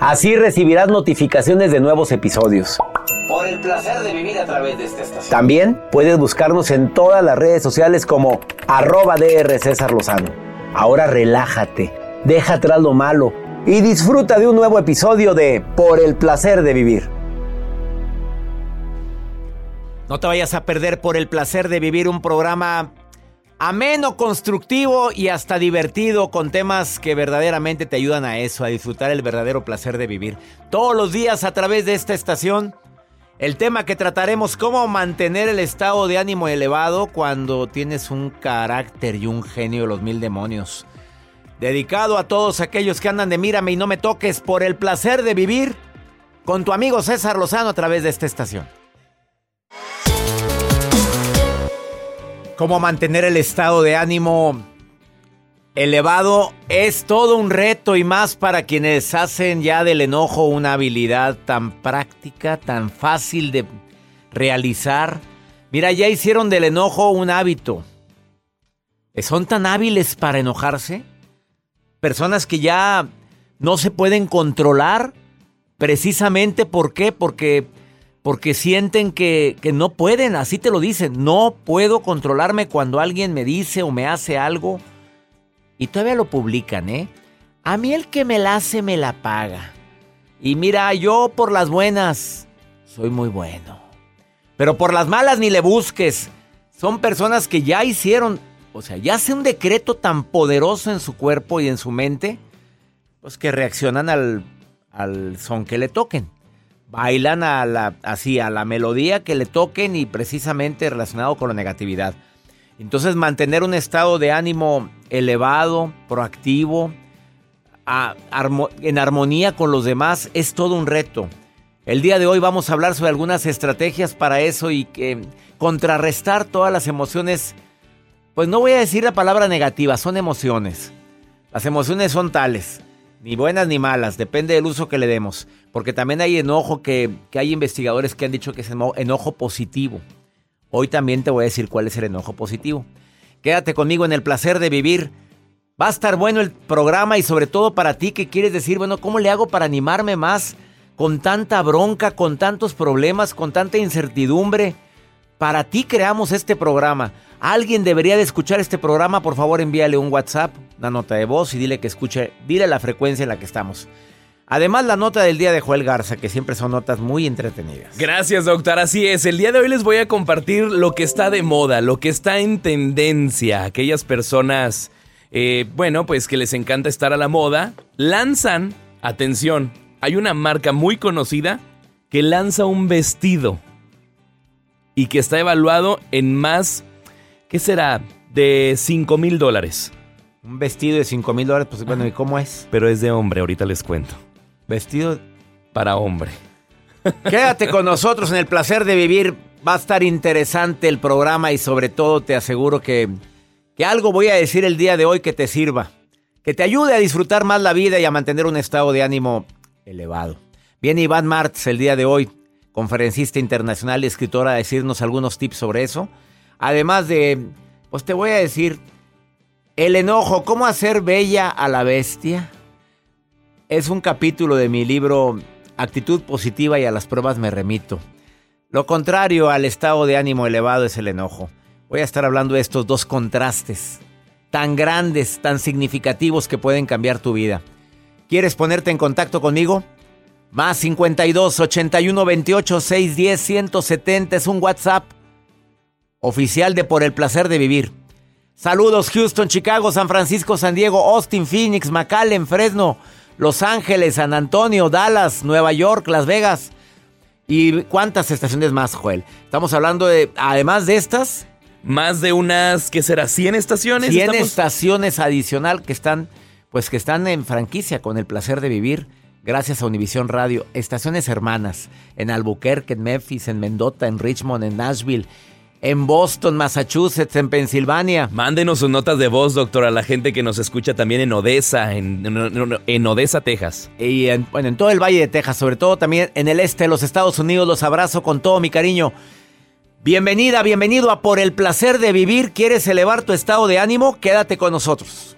Así recibirás notificaciones de nuevos episodios. Por el placer de vivir a través de esta estación. También puedes buscarnos en todas las redes sociales como arroba DR César Lozano. Ahora relájate, deja atrás lo malo y disfruta de un nuevo episodio de Por el placer de vivir. No te vayas a perder por el placer de vivir un programa ameno, constructivo y hasta divertido con temas que verdaderamente te ayudan a eso, a disfrutar el verdadero placer de vivir. Todos los días a través de esta estación, el tema que trataremos, cómo mantener el estado de ánimo elevado cuando tienes un carácter y un genio de los mil demonios. Dedicado a todos aquellos que andan de mírame y no me toques por el placer de vivir con tu amigo César Lozano a través de esta estación. Cómo mantener el estado de ánimo elevado es todo un reto y más para quienes hacen ya del enojo una habilidad tan práctica, tan fácil de realizar. Mira, ya hicieron del enojo un hábito. ¿Son tan hábiles para enojarse? Personas que ya no se pueden controlar precisamente ¿por qué? Porque porque sienten que, que, no pueden, así te lo dicen, no puedo controlarme cuando alguien me dice o me hace algo. Y todavía lo publican, ¿eh? A mí el que me la hace me la paga. Y mira, yo por las buenas soy muy bueno. Pero por las malas ni le busques. Son personas que ya hicieron, o sea, ya hace un decreto tan poderoso en su cuerpo y en su mente, pues que reaccionan al, al son que le toquen bailan a la, así, a la melodía que le toquen y precisamente relacionado con la negatividad. Entonces mantener un estado de ánimo elevado, proactivo, en armonía con los demás es todo un reto. El día de hoy vamos a hablar sobre algunas estrategias para eso y que contrarrestar todas las emociones. Pues no voy a decir la palabra negativa, son emociones. Las emociones son tales. Ni buenas ni malas, depende del uso que le demos. Porque también hay enojo que, hay investigadores que han dicho que es enojo positivo. Hoy también te voy a decir cuál es el enojo positivo. Quédate conmigo en el placer de vivir. Va a estar bueno el programa y sobre todo para ti que quieres decir, bueno, ¿cómo le hago para animarme más con tanta bronca, con tantos problemas, con tanta incertidumbre? Para ti creamos este programa. Alguien debería de escuchar este programa, por favor envíale un WhatsApp, una nota de voz y dile que escuche, dile la frecuencia en la que estamos. Además, la nota del día de Joel Garza, que siempre son notas muy entretenidas. Gracias, doctor. Así es. El día de hoy les voy a compartir lo que está de moda, lo que está en tendencia. Aquellas personas, eh, bueno, pues que les encanta estar a la moda, lanzan, atención, hay una marca muy conocida que lanza un vestido y que está evaluado en más, ¿qué será? De 5 mil dólares. Un vestido de 5 mil dólares, pues bueno, ¿y cómo es? Pero es de hombre, ahorita les cuento. Vestido para hombre. Quédate con nosotros en el placer de vivir. Va a estar interesante el programa y sobre todo te aseguro que, que algo voy a decir el día de hoy que te sirva. Que te ayude a disfrutar más la vida y a mantener un estado de ánimo elevado. Viene Iván Martz el día de hoy, conferencista internacional y escritora, a decirnos algunos tips sobre eso. Además de, pues te voy a decir, el enojo, cómo hacer bella a la bestia es un capítulo de mi libro Actitud positiva y a las pruebas me remito. Lo contrario al estado de ánimo elevado es el enojo. Voy a estar hablando de estos dos contrastes, tan grandes, tan significativos que pueden cambiar tu vida. ¿Quieres ponerte en contacto conmigo? Más 52 81 28 610 170 es un WhatsApp oficial de Por el placer de vivir. Saludos Houston, Chicago, San Francisco, San Diego, Austin, Phoenix, McAllen, Fresno, los Ángeles, San Antonio, Dallas, Nueva York, Las Vegas. ¿Y cuántas estaciones más, Joel? Estamos hablando de, además de estas... Más de unas, ¿qué será? ¿100 estaciones? 100 estaciones adicional que están, pues que están en franquicia con el placer de vivir. Gracias a Univisión Radio. Estaciones hermanas en Albuquerque, en Memphis, en Mendota, en Richmond, en Nashville, en Boston, Massachusetts, en Pensilvania. Mándenos sus notas de voz, doctor, a la gente que nos escucha también en Odessa, en, en, Odessa, Texas. Y en, bueno, en todo el Valle de Texas, sobre todo también en el este de los Estados Unidos. Los abrazo con todo mi cariño. Bienvenida, bienvenido a Por el Placer de Vivir. ¿Quieres elevar tu estado de ánimo? Quédate con nosotros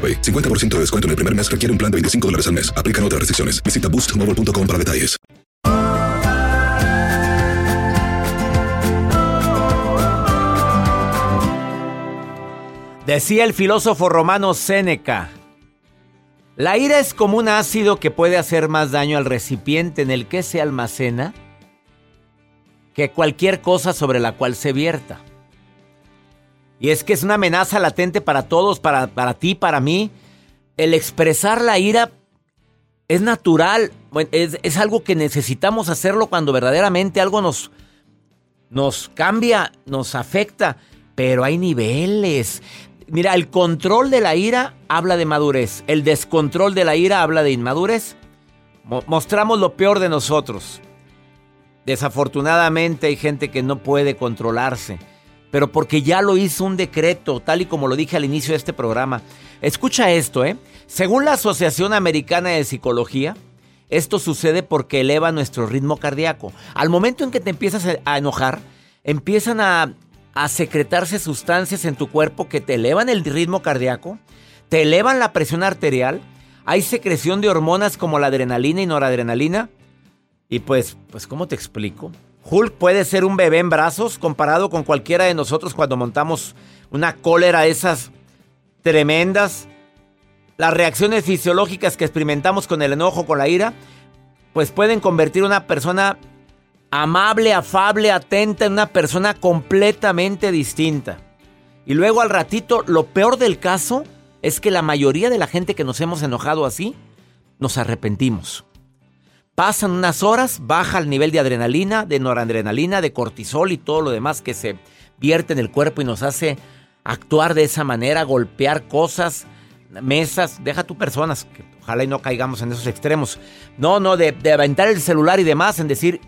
50% de descuento en el primer mes requiere un plan de 25 dólares al mes. Aplican otras restricciones. Visita boostmobile.com para detalles. Decía el filósofo romano Séneca, la ira es como un ácido que puede hacer más daño al recipiente en el que se almacena que cualquier cosa sobre la cual se vierta. Y es que es una amenaza latente para todos, para, para ti, para mí. El expresar la ira es natural, es, es, algo que necesitamos hacerlo cuando verdaderamente algo nos, nos cambia, nos afecta, pero hay niveles. Mira, el control de la ira habla de madurez, el descontrol de la ira habla de inmadurez. mostramos lo peor de nosotros. Desafortunadamente hay gente que no puede controlarse, pero porque ya lo hizo un decreto, tal y como lo dije al inicio de este programa. Escucha esto, ¿eh? Según la Asociación Americana de Psicología, esto sucede porque eleva nuestro ritmo cardíaco. Al momento en que te empiezas a enojar, empiezan a, a secretarse sustancias en tu cuerpo que te elevan el ritmo cardíaco, te elevan la presión arterial, hay secreción de hormonas como la adrenalina y noradrenalina. Y pues, pues, ¿cómo te explico? Hulk puede ser un bebé en brazos comparado con cualquiera de nosotros cuando montamos una cólera esas tremendas. Las reacciones fisiológicas que experimentamos con el enojo, con la ira, pues pueden convertir una persona amable, afable, atenta en una persona completamente distinta. Y luego al ratito, lo peor del caso es que la mayoría de la gente que nos hemos enojado así, nos arrepentimos. Pasan unas horas, baja el nivel de adrenalina, de noradrenalina, de cortisol y todo lo demás que se vierte en el cuerpo y nos hace actuar de esa manera, golpear cosas, mesas, deja tú personas, que ojalá y no caigamos en esos extremos. No, no, de, aventar el celular y demás, en decir,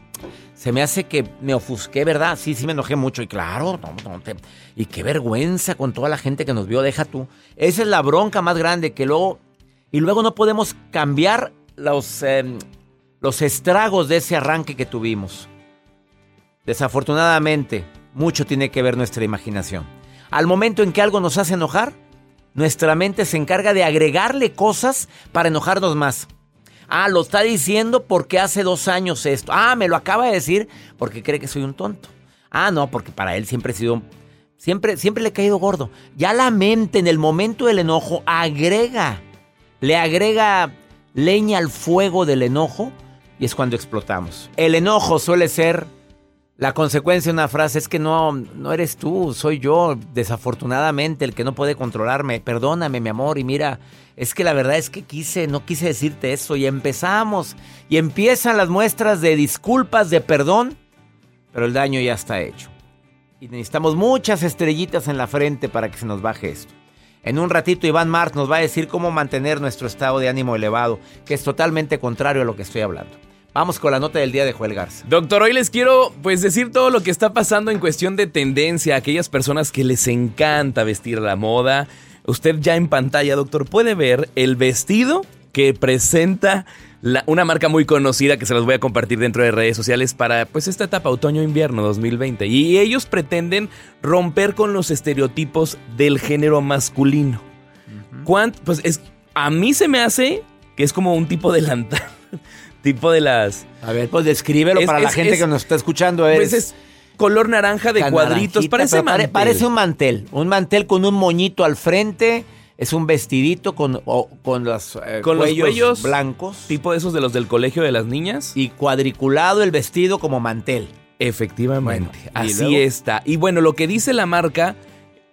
se me hace que me ofusqué, ¿verdad? Sí, sí me enojé mucho. Y claro, no, y qué vergüenza con toda la gente que nos vio, deja tú. Esa es la bronca más grande que luego... Y luego no podemos cambiar los, em, los estragos de ese arranque que tuvimos. Desafortunadamente, mucho tiene que ver nuestra imaginación. Al momento en que algo nos hace enojar, nuestra mente se encarga de agregarle cosas para enojarnos más. Ah, lo está diciendo porque hace dos años esto. Ah, me lo acaba de decir porque cree que soy un tonto. Ah, no, porque para él siempre he sido... Siempre, siempre le he caído gordo. Ya la mente en el momento del enojo agrega, le agrega leña al fuego del enojo y es cuando explotamos. El enojo suele ser la consecuencia de una frase es que no, no eres tú, soy yo, desafortunadamente, el que no puede controlarme. Perdóname, mi amor, y mira, es que la verdad es que quise, no quise decirte eso. Y empezamos, y empiezan las muestras de disculpas, de perdón, pero el daño ya está hecho. Y necesitamos muchas estrellitas en la frente para que se nos baje esto. En un ratito Iván Mart nos va a decir cómo mantener nuestro estado de ánimo elevado, que es totalmente contrario a lo que estoy hablando. Vamos con la nota del día de Joel Garza. Doctor, hoy les quiero pues decir todo lo que está pasando en cuestión de tendencia, aquellas personas que les encanta vestir la moda. Usted ya en pantalla, doctor, puede ver el vestido que presenta una marca muy conocida que se los voy a compartir dentro de redes sociales para pues esta etapa otoño-invierno 2020. Y ellos pretenden romper con los estereotipos del género masculino. Pues es, a mí se me hace que es como un tipo de delantal tipo de las... A ver, pues descríbelo para la gente que nos está escuchando. Pues es color naranja de cuadritos, parece Parece un mantel, un mantel con un moñito al frente. Es un vestidito con, con, los, eh, con los cuellos blancos. Tipo esos de los del colegio de las niñas. Y cuadriculado el vestido como mantel. Efectivamente, así está. Y bueno, lo que dice la marca,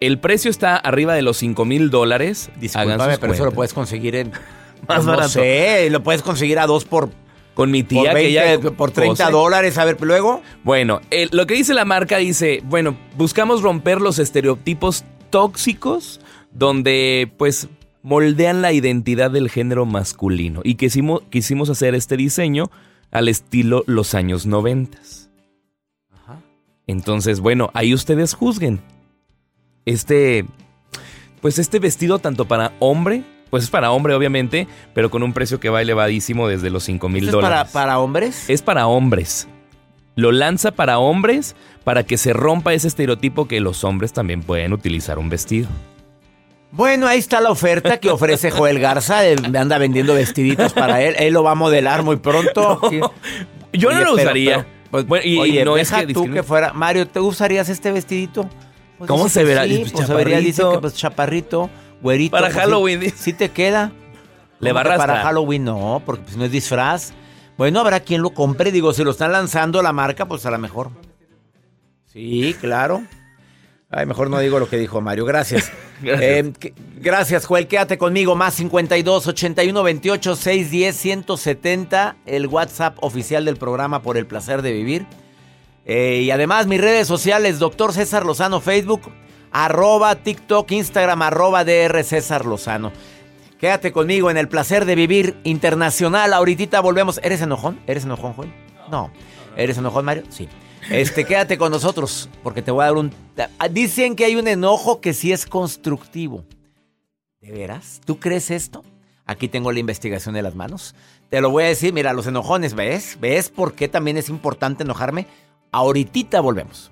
el precio está arriba de los 5 mil dólares. Disculpame, pero eso lo puedes conseguir en... Más barato. No sé, lo puedes conseguir a dos por con mi tía que ya por 30 dólares, a ver, luego. Bueno, lo que dice la marca dice, bueno, buscamos romper los estereotipos tóxicos donde pues moldean la identidad del género masculino y quisimos, quisimos hacer este diseño al estilo los años 90. Ajá. Entonces, bueno, ahí ustedes juzguen. Este pues este vestido tanto para hombre pues es para hombre, obviamente, pero con un precio que va elevadísimo desde los 5 mil dólares. ¿Es para, para hombres? Es para hombres. Lo lanza para hombres para que se rompa ese estereotipo que los hombres también pueden utilizar un vestido. Bueno, ahí está la oferta que ofrece Joel Garza. anda vendiendo vestiditos para él. Él lo va a modelar muy pronto. yo no lo usaría. Pues, y, oye, no es que tú que fuera. Mario, ¿te usarías este vestidito? Pues ¿Cómo se verá? Sí, pues se vería, dice que pues chaparrito güerito. Para pues, Halloween. Sí, te queda. Le va a Para Halloween no, porque pues, no es disfraz. Bueno, habrá quien lo compre. Digo, si lo están lanzando la marca, pues a lo mejor. Sí, claro. Ay, mejor no digo lo que dijo Mario. Gracias. gracias. Eh, gracias, Joel. Quédate conmigo. Más 52 81 28 610 170. El WhatsApp oficial del programa por el placer de vivir. Eh, y además, mis redes sociales, doctor César Lozano, Facebook arroba TikTok, Instagram, arroba DR César Lozano. Quédate conmigo en el placer de vivir internacional. Ahorita volvemos. ¿Eres enojón? ¿Eres enojón, Juan? No. ¿Eres enojón, Mario? Sí. Este, quédate con nosotros, porque te voy a dar un... Dicen que hay un enojo que sí es constructivo. ¿De veras? ¿Tú crees esto? Aquí tengo la investigación de las manos. Te lo voy a decir, mira, los enojones, ¿ves? ¿Ves por qué también es importante enojarme? Ahorita volvemos.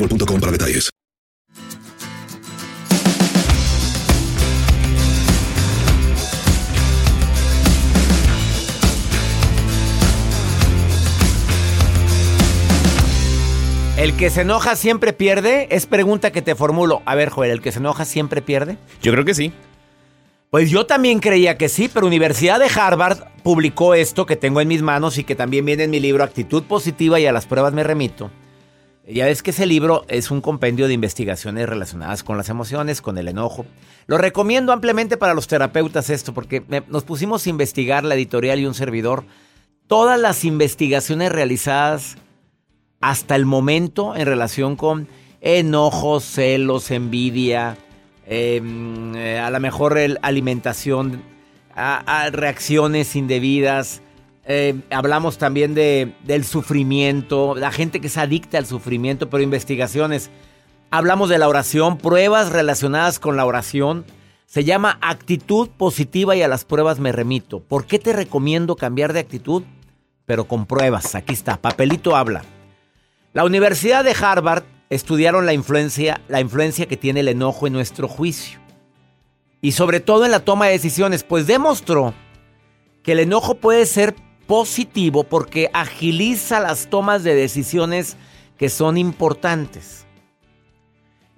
¿El que se enoja siempre pierde? Es pregunta que te formulo. A ver, Joel, ¿el que se enoja siempre pierde? Yo creo que sí. Pues yo también creía que sí, pero Universidad de Harvard publicó esto que tengo en mis manos y que también viene en mi libro Actitud Positiva y a las pruebas me remito. Ya ves que ese libro es un compendio de investigaciones relacionadas con las emociones, con el enojo. Lo recomiendo ampliamente para los terapeutas esto, porque nos pusimos a investigar la editorial y un servidor todas las investigaciones realizadas hasta el momento en relación con enojos, celos, envidia, em, eh, a lo mejor alimentación, a reacciones indebidas eh, hablamos también de, del sufrimiento, la gente que se adicta al sufrimiento, pero investigaciones. Hablamos de la oración, pruebas relacionadas con la oración. Se llama actitud positiva y a las pruebas me remito. ¿Por qué te recomiendo cambiar de actitud? Pero con pruebas. Aquí está, papelito habla. La Universidad de Harvard estudiaron la influencia, la influencia que tiene el enojo en nuestro juicio. Y sobre todo en la toma de decisiones, pues demostró que el enojo puede ser positivo porque agiliza las tomas de decisiones que son importantes.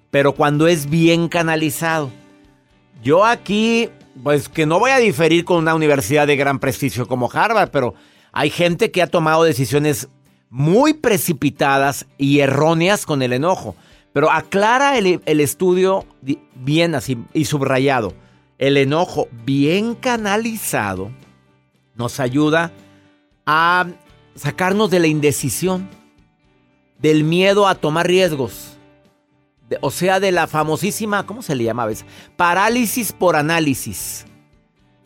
Pero cuando es bien canalizado. Yo aquí, pues que no voy a diferir con una universidad de gran prestigio como Harvard, pero hay gente que ha tomado decisiones muy precipitadas y erróneas con el enojo. Pero aclara el, el estudio bien así y subrayado. El enojo bien canalizado nos ayuda a sacarnos de la indecisión, del miedo a tomar riesgos, o sea, de la famosísima, ¿cómo se le llama a veces? Parálisis por análisis.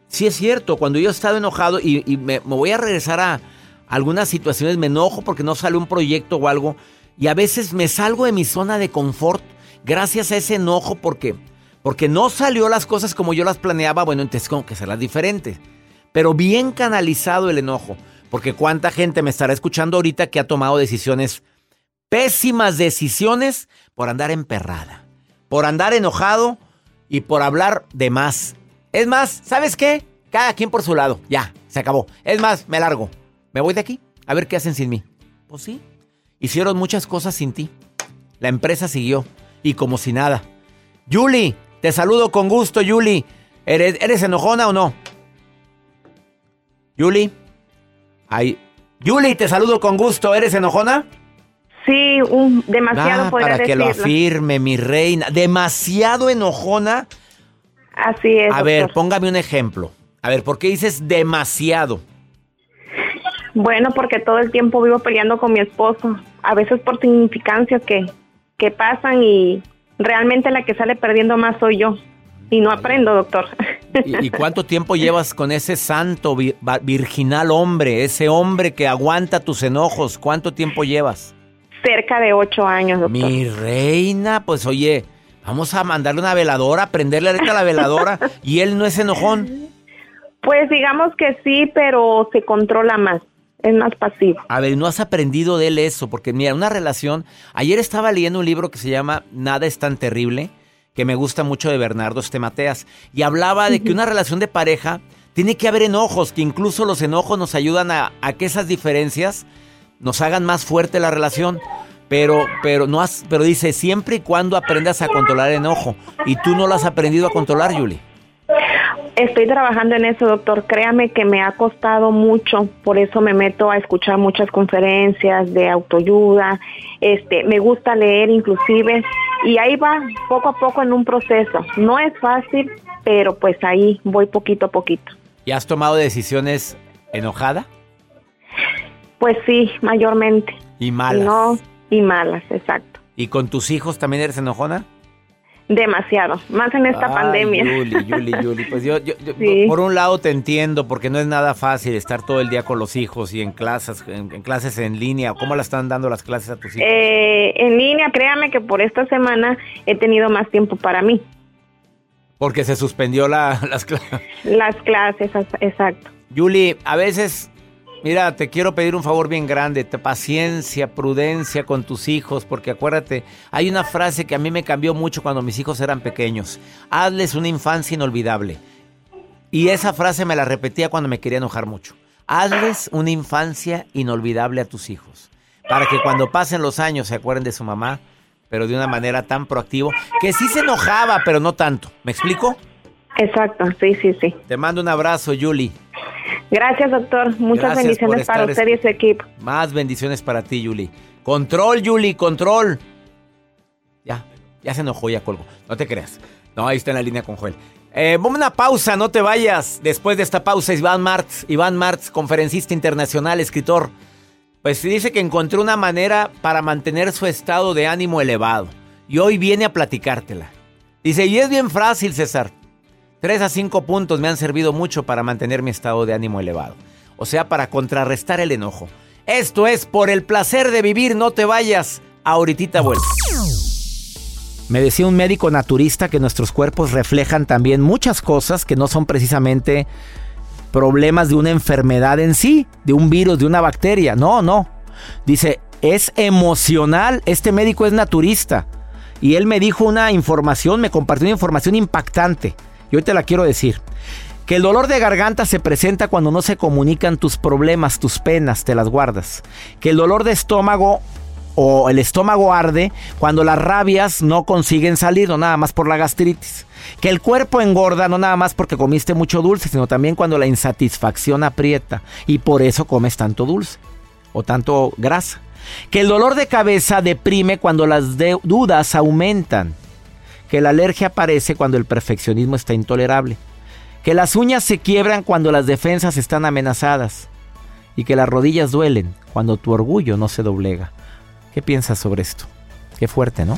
Sí es cierto, cuando yo he estado enojado y, me, voy a regresar a algunas situaciones, me enojo porque no sale un proyecto o algo, y a veces me salgo de mi zona de confort gracias a ese enojo porque, porque no salió las cosas como yo las planeaba, bueno, entonces tengo que hacerlas diferentes. Pero bien canalizado el enojo. Porque cuánta gente me estará escuchando ahorita que ha tomado decisiones, pésimas decisiones, por andar emperrada, por andar enojado y por hablar de más. Es más, ¿sabes qué? cada quien por su lado. Ya, se acabó. Es más, me largo. Me voy de aquí. A ver qué hacen sin mí. Pues sí. Hicieron muchas cosas sin ti. La empresa siguió. Y como si nada. Yuli, te saludo con gusto, Yuli. ¿Eres, ¿Eres enojona o no? Yuli. Ay. Yuli, te saludo con gusto. ¿Eres enojona? Sí, un, demasiado Ah, para que lo afirme, mi reina. Demasiado enojona. Así es. A ver, póngame un ejemplo. A ver, ¿por qué dices demasiado? Bueno, porque todo el tiempo vivo peleando con mi esposo. A veces por significancias que, que pasan y realmente la que sale perdiendo más soy yo. Y no aprendo, doctor. ¿Y, y cuánto tiempo llevas con ese santo virginal hombre, ese hombre que aguanta tus enojos? ¿Cuánto tiempo llevas? Cerca de ocho años, doctor. Mi reina, pues oye, vamos a mandarle una veladora, prenderle ahorita la veladora y él no es enojón. Pues digamos que sí, pero se controla más. Es más pasivo. A ver, no has aprendido de él eso, porque mira, una relación. Ayer estaba leyendo un libro que se llama Nada es tan terrible, que me gusta mucho de Bernardo Estemateas, y hablaba de que una relación de pareja tiene que haber enojos, que incluso los enojos nos ayudan a, a que esas diferencias nos hagan más fuerte la relación. Pero, pero no has, pero dice siempre y cuando aprendas a controlar el enojo. Y tú no lo has aprendido a controlar, Yuli. Estoy trabajando en eso, doctor. Créame que me ha costado mucho, por eso me meto a escuchar muchas conferencias de autoayuda. Este, me gusta leer inclusive y ahí va poco a poco en un proceso. No es fácil, pero pues ahí voy poquito a poquito. ¿Y has tomado decisiones enojada Pues sí, mayormente. y malas? No, y malas, exacto. ¿Y con tus hijos también eres enojona? Demasiado, más en esta Ay, pandemia. Yuli, Yuli, Yuli. Pues yo, yo- yo- Sí. por un lado te entiendo, porque no es nada fácil estar todo el día con los hijos y en clases, en, en clases en línea. ¿Cómo la están dando las clases a tus hijos? Eh, en línea, créame que por esta semana he tenido más tiempo para mí. Porque se suspendió la, las clases. Las clases, as- exacto. Yuli, a veces, mira, te quiero pedir un favor bien grande, paciencia, prudencia con tus hijos, porque acuérdate, hay una frase que a mí me cambió mucho cuando mis hijos eran pequeños. Hazles una infancia inolvidable. Y esa frase me la repetía cuando me quería enojar mucho. Hazles una infancia inolvidable a tus hijos, para que cuando pasen los años se acuerden de su mamá, pero de una manera tan proactiva, que sí se enojaba, pero no tanto. ¿Me explico? Exacto, sí, sí, sí. Te mando un abrazo, Yuli. Gracias, doctor. Muchas Gracias bendiciones para usted y su equipo. Más bendiciones para ti, Yuli. Control, Yuli, control. Ya, ya se enojó, ya colgo. No te creas. No, ahí está en la línea con Joel. Eh, vamos a una pausa, no te vayas. Después de esta pausa, Iván Martz, Iván Martz, conferencista internacional, escritor. Pues dice que encontró una manera para mantener su estado de ánimo elevado. Y hoy viene a platicártela. Dice, y es bien fácil, César. Tres a cinco puntos me han servido mucho para mantener mi estado de ánimo elevado. O sea, para contrarrestar el enojo. Esto es por el placer de vivir, no te vayas. Ahorita vuelvo. Me decía un médico naturista que nuestros cuerpos reflejan también muchas cosas que no son precisamente problemas de una enfermedad en sí, de un virus, de una bacteria. No, no. Dice, es emocional. Este médico es naturista. Y él me dijo una información, me compartió una información impactante. Y hoy te la quiero decir. Que el dolor de garganta se presenta cuando no se comunican tus problemas, tus penas, te las guardas. Que el dolor de estómago o el estómago arde cuando las rabias no consiguen salir, no nada más por la gastritis. Que el cuerpo engorda no nada más porque comiste mucho dulce, sino también cuando la insatisfacción aprieta y por eso comes tanto dulce o tanto grasa. Que el dolor de cabeza deprime cuando las dudas aumentan. Que la alergia aparece cuando el perfeccionismo está intolerable. Que las uñas se quiebran cuando las defensas están amenazadas. Y que las rodillas duelen cuando tu orgullo no se doblega. ¿Qué piensas sobre esto? Qué fuerte, ¿no?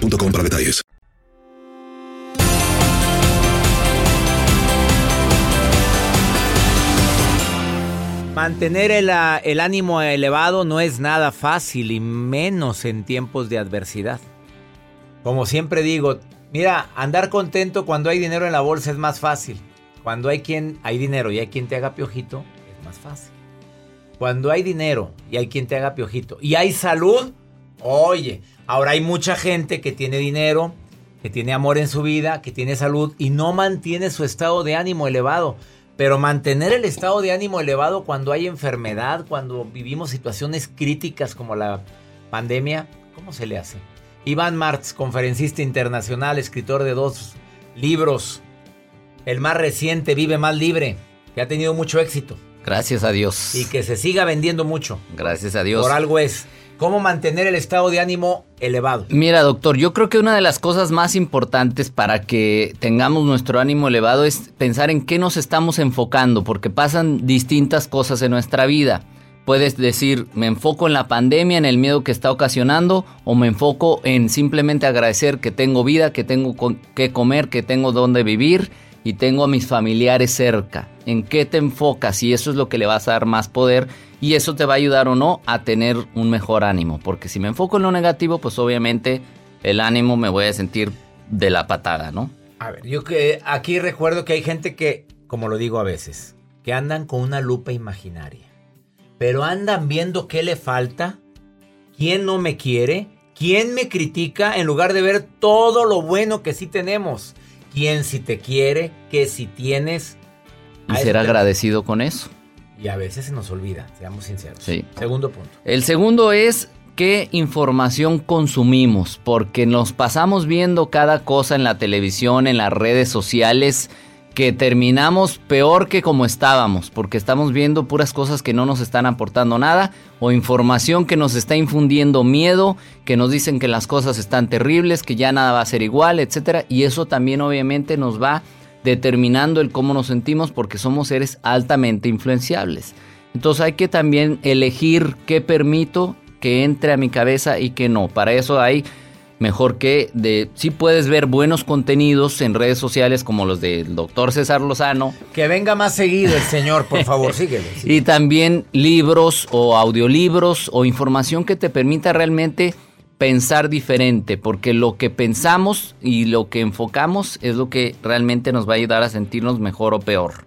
para detalles. Mantener el, ah, el ánimo elevado no es nada fácil y menos en tiempos de adversidad. Como siempre digo, mira, andar contento cuando hay dinero en la bolsa es más fácil. Cuando hay quien hay dinero y hay quien te haga piojito, es más fácil. Cuando hay dinero y hay quien te haga piojito y hay salud, oye, ahora hay mucha gente que tiene dinero, que tiene amor en su vida, que tiene salud y no mantiene su estado de ánimo elevado. Pero mantener el estado de ánimo elevado cuando hay enfermedad, cuando vivimos situaciones críticas como la pandemia, ¿cómo se le hace? Iván Martz, conferencista internacional, escritor de dos libros. El más reciente, Vive Más Libre, que ha tenido mucho éxito Gracias a Dios. y que se siga vendiendo mucho. Gracias a Dios. Por algo es. ¿Cómo mantener el estado de ánimo elevado? Mira, doctor, yo creo que una de las cosas más importantes para que tengamos nuestro ánimo elevado es pensar en qué nos estamos enfocando, porque pasan distintas cosas en nuestra vida. Puedes decir, me enfoco en la pandemia, en el miedo que está ocasionando, o me enfoco en simplemente agradecer que tengo vida, que tengo que comer, que tengo dónde vivir y tengo a mis familiares cerca. ¿En qué te enfocas? Y eso es lo que le vas a dar más poder y eso te va a ayudar o no a tener un mejor ánimo. Porque si me enfoco en lo negativo, pues obviamente el ánimo me voy a sentir de la patada, ¿no? A ver, yo que aquí recuerdo que hay gente que, como lo digo a veces, que andan con una lupa imaginaria. Pero andan viendo qué le falta, quién no me quiere, quién me critica, en lugar de ver todo lo bueno que sí tenemos. Quién sí te quiere, qué sí tienes. Y ser agradecido con eso. Y a veces se nos olvida, seamos sinceros. Sí. Segundo punto. El segundo es qué información consumimos, porque nos pasamos viendo cada cosa en la televisión, en las redes sociales, que terminamos peor que como estábamos, porque estamos viendo puras cosas que no nos están aportando nada, o información que nos está infundiendo miedo, que nos dicen que las cosas están terribles, que ya nada va a ser igual, etcétera, y eso también obviamente nos va determinando el cómo nos sentimos porque somos seres altamente influenciables. Entonces hay que también elegir qué permito que entre a mi cabeza y qué no. Para eso hay mejor que de sí puedes ver buenos contenidos en redes sociales como los del doctor César Lozano Que venga más seguido el señor, por favor, síguele. y también libros o audiolibros o información que te permita realmente pensar diferente, porque lo que pensamos y lo que enfocamos es lo que realmente nos va a ayudar a sentirnos mejor o peor.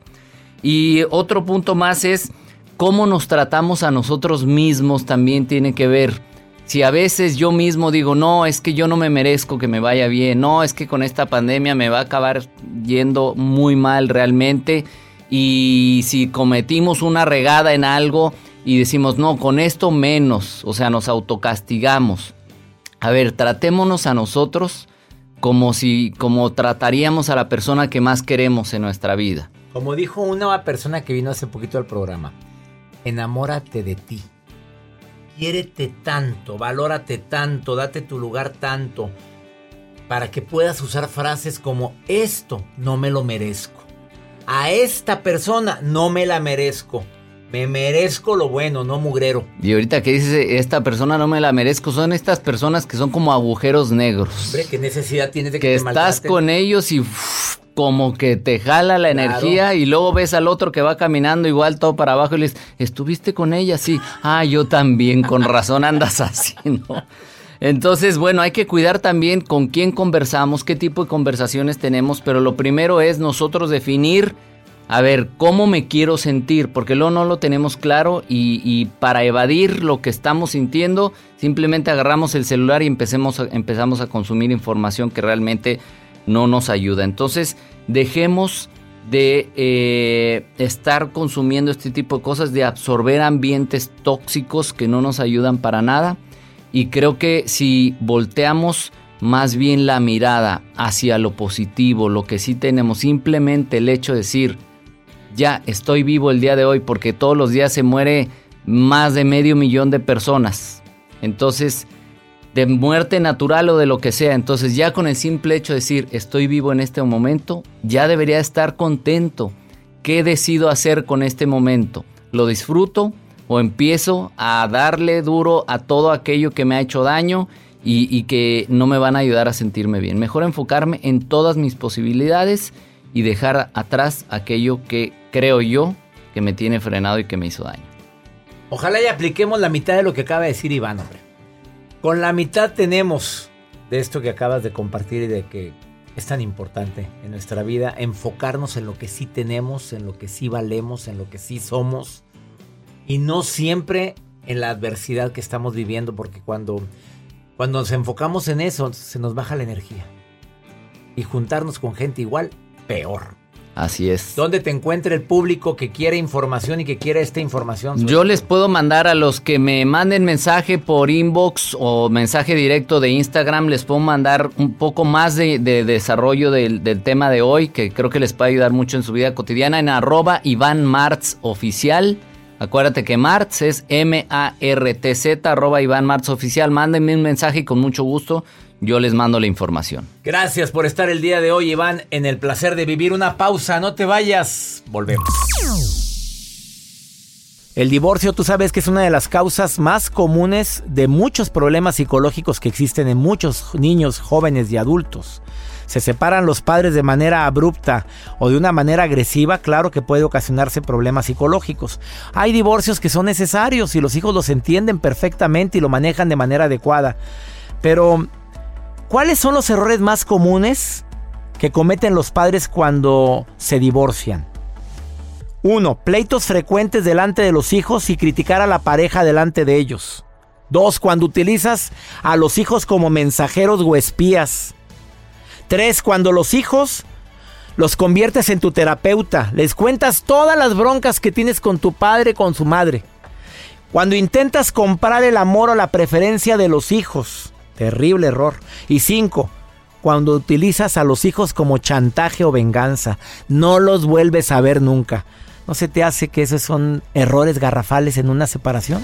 Y otro punto más es cómo nos tratamos a nosotros mismos también tiene que ver. Si a veces yo mismo digo, no, es que yo no me merezco que me vaya bien, no, es que con esta pandemia me va a acabar yendo muy mal realmente, y si cometimos una regada en algo y decimos, no, con esto menos, o sea, nos autocastigamos. A ver, tratémonos a nosotros como si, como trataríamos a la persona que más queremos en nuestra vida. Como dijo una persona que vino hace poquito al programa, enamórate de ti. Quiérete tanto, valórate tanto, date tu lugar tanto. para que puedas usar frases como esto no me lo merezco. A esta persona no me la merezco. Me merezco lo bueno, no mugrero. Y ahorita que dices, esta persona no me la merezco, son estas personas que son como agujeros negros. Hombre, ¿qué necesidad tienes de que, que te estás maltraten? con ellos y como que te jala la Claro. energía y luego ves al otro que va caminando igual todo para abajo y le dices, ¿estuviste con ella? Sí. Ah, yo también, con razón andas así, ¿no? Entonces, bueno, hay que cuidar también con quién conversamos, qué tipo de conversaciones tenemos, pero lo primero es nosotros definir, a ver, cómo me quiero sentir, porque luego no lo tenemos claro y, para evadir lo que estamos sintiendo, simplemente agarramos el celular y empecemos empezamos a consumir información que realmente no nos ayuda. Entonces, dejemos de eh, estar consumiendo este tipo de cosas, de absorber ambientes tóxicos que no nos ayudan para nada. Y creo que si volteamos más bien la mirada hacia lo positivo, lo que sí tenemos, simplemente el hecho de decir, ya estoy vivo el día de hoy porque todos los días se muere más de medio millón de personas. Entonces, de muerte natural o de lo que sea. Entonces ya con el simple hecho de decir estoy vivo en este momento, ya debería estar contento. ¿Qué decido hacer con este momento? ¿Lo disfruto o empiezo a darle duro a todo aquello que me ha hecho daño y, y que no me van a ayudar a sentirme bien? Mejor enfocarme en todas mis posibilidades y dejar atrás aquello que creo yo que me tiene frenado y que me hizo daño. Ojalá y apliquemos la mitad de lo que acaba de decir Iván, hombre. Con la mitad tenemos de esto que acabas de compartir y de que es tan importante en nuestra vida enfocarnos en lo que sí tenemos, en lo que sí valemos, en lo que sí somos y no siempre en la adversidad que estamos viviendo porque cuando cuando nos enfocamos en eso se nos baja la energía. Y juntarnos con gente igual, peor. Así es. ¿Dónde te encuentra el público que quiere información y que quiere esta información? Yo les puedo mandar a los que me manden mensaje por inbox o mensaje directo de Instagram, les puedo mandar un poco más de, de desarrollo del, del tema de hoy, que creo que les puede ayudar mucho en su vida cotidiana, en arroba Iván Martz Oficial. Acuérdate que Martz es M-A-R-T-Z, arroba Iván Martz Oficial. Mándenme un mensaje y con mucho gusto yo les mando la información. Gracias por estar el día de hoy, Iván, en el placer de vivir una pausa. No te vayas. Volvemos. El divorcio, tú sabes que es una de las causas más comunes de muchos problemas psicológicos que existen en muchos niños, jóvenes y adultos. Se separan los padres de manera abrupta o de una manera agresiva, claro que puede ocasionarse problemas psicológicos. Hay divorcios que son necesarios y los hijos los entienden perfectamente y lo manejan de manera adecuada. Pero ¿Cuáles son los errores más comunes que cometen los padres cuando se divorcian? 1. Pleitos frecuentes delante de los hijos y criticar a la pareja delante de ellos. 2. Cuando utilizas a los hijos como mensajeros o espías. 3. Cuando los hijos los conviertes en tu terapeuta. Les cuentas todas las broncas que tienes con tu padre, con su madre. Cuando intentas comprar el amor o la preferencia de los hijos. Terrible error. Y cinco, cuando utilizas a los hijos como chantaje o venganza. No los vuelves a ver nunca. ¿No se te hace que esos son errores garrafales en una separación?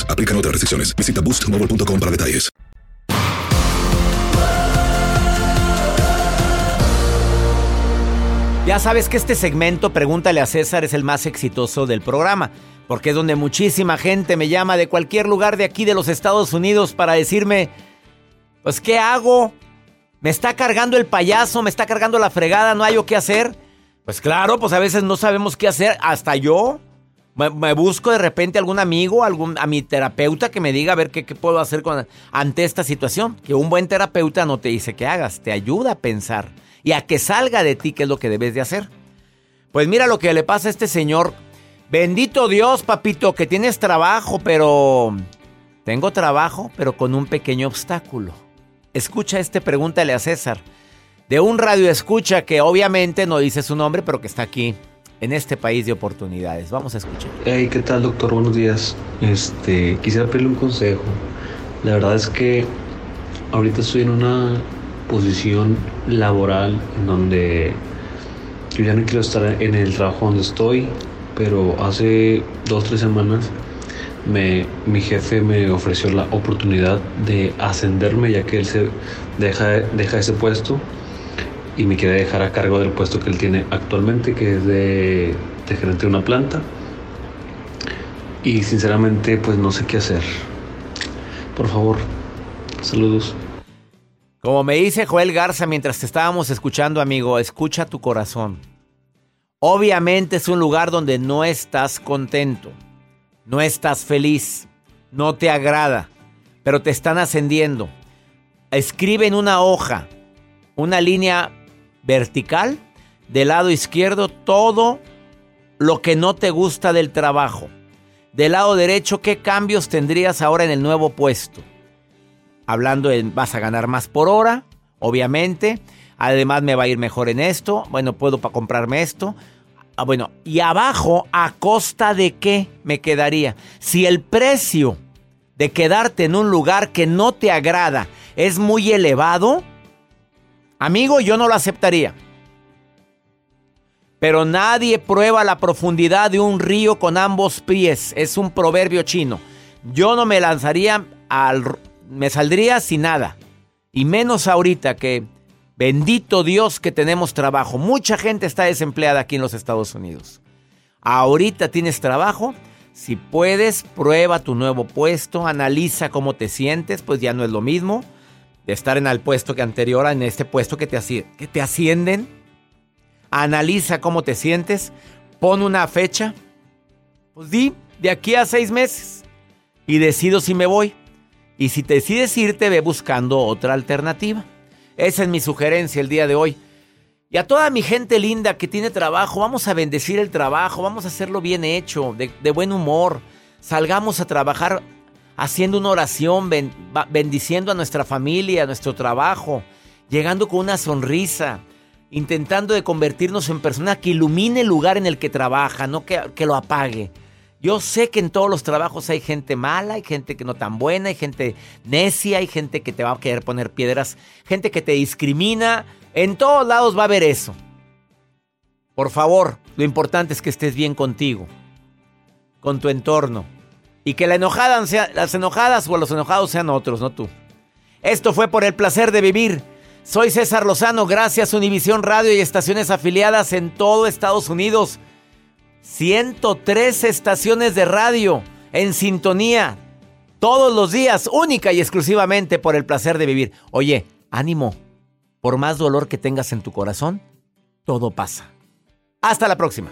Aplican otras restricciones. Visita boostmobile.com para detalles. Ya sabes que este segmento, Pregúntale a César, es el más exitoso del programa, porque es donde muchísima gente me llama de cualquier lugar de aquí de los Estados Unidos para decirme, pues, ¿qué hago? ¿Me está cargando el payaso? ¿Me está cargando la fregada? ¿No hay o qué hacer? Pues claro, pues a veces no sabemos qué hacer, hasta yo. Me, busco de repente algún amigo, algún, a mi terapeuta que me diga a ver qué, qué puedo hacer ante esta situación. Que un buen terapeuta no te dice que hagas, te ayuda a pensar y a que salga de ti qué es lo que debes de hacer. Pues mira lo que le pasa a este señor. Bendito Dios, papito, que tienes trabajo, pero... Tengo trabajo, pero con un pequeño obstáculo. Escucha este, pregúntale a César. De un radio escucha que obviamente no dice su nombre, pero que está aquí en este país de oportunidades. Vamos a escuchar. Hey, ¿qué tal, doctor? Buenos días. Este, quisiera pedirle un consejo. La verdad es que ahorita estoy en una posición laboral en donde yo ya no quiero estar en el trabajo donde estoy, pero hace dos, tres semanas me, mi jefe me ofreció la oportunidad de ascenderme ya que él se deja, deja ese puesto y me quiere dejar a cargo del puesto que él tiene actualmente, que es de, gerente de una planta. Y sinceramente pues no sé qué hacer. Por favor, saludos. Como me dice Joel Garza mientras te estábamos escuchando, amigo, escucha tu corazón. Obviamente es un lugar donde no estás contento, no estás feliz, no te agrada, pero te están ascendiendo. Escribe en una hoja, una línea vertical, del lado izquierdo todo lo que no te gusta del trabajo. Del lado derecho, ¿qué cambios tendrías ahora en el nuevo puesto? Hablando en, vas a ganar más por hora, obviamente. Además me va a ir mejor en esto. Bueno, puedo para comprarme esto. Ah, bueno, y abajo, ¿a costa de qué me quedaría? Si el precio de quedarte en un lugar que no te agrada es muy elevado, amigo, yo no lo aceptaría. Pero nadie prueba la profundidad de un río con ambos pies. Es un proverbio chino. Yo no me lanzaría al... Me saldría sin nada. Y menos ahorita que... Bendito Dios que tenemos trabajo. Mucha gente está desempleada aquí en los Estados Unidos. Ahorita tienes trabajo. Si puedes, prueba tu nuevo puesto. Analiza cómo te sientes. Pues ya no es lo mismo estar en el puesto que anterior, en este puesto que te, que te ascienden. Analiza cómo te sientes. Pon una fecha. Pues di, de aquí a seis meses. Y decido si me voy. Y si te decides irte, ve buscando otra alternativa. Esa es mi sugerencia el día de hoy. Y a toda mi gente linda que tiene trabajo, vamos a bendecir el trabajo, vamos a hacerlo bien hecho, de buen humor. Salgamos a trabajar haciendo una oración, ben, bendiciendo a nuestra familia, a nuestro trabajo, llegando con una sonrisa, intentando de convertirnos en persona que ilumine el lugar en el que trabaja, no que, que lo apague. Yo sé que en todos los trabajos hay gente mala, hay gente que no tan buena, hay gente necia, hay gente que te va a querer poner piedras, gente que te discrimina. En todos lados va a haber eso. Por favor, lo importante es que estés bien contigo, con tu entorno. Y que la enojada sea, las enojadas o los enojados sean otros, no tú. Esto fue por el placer de vivir. Soy César Lozano, gracias Univisión Radio y estaciones afiliadas en todo Estados Unidos. 103 estaciones de radio en sintonía todos los días, única y exclusivamente por el placer de vivir. Oye, ánimo, por más dolor que tengas en tu corazón, todo pasa. Hasta la próxima.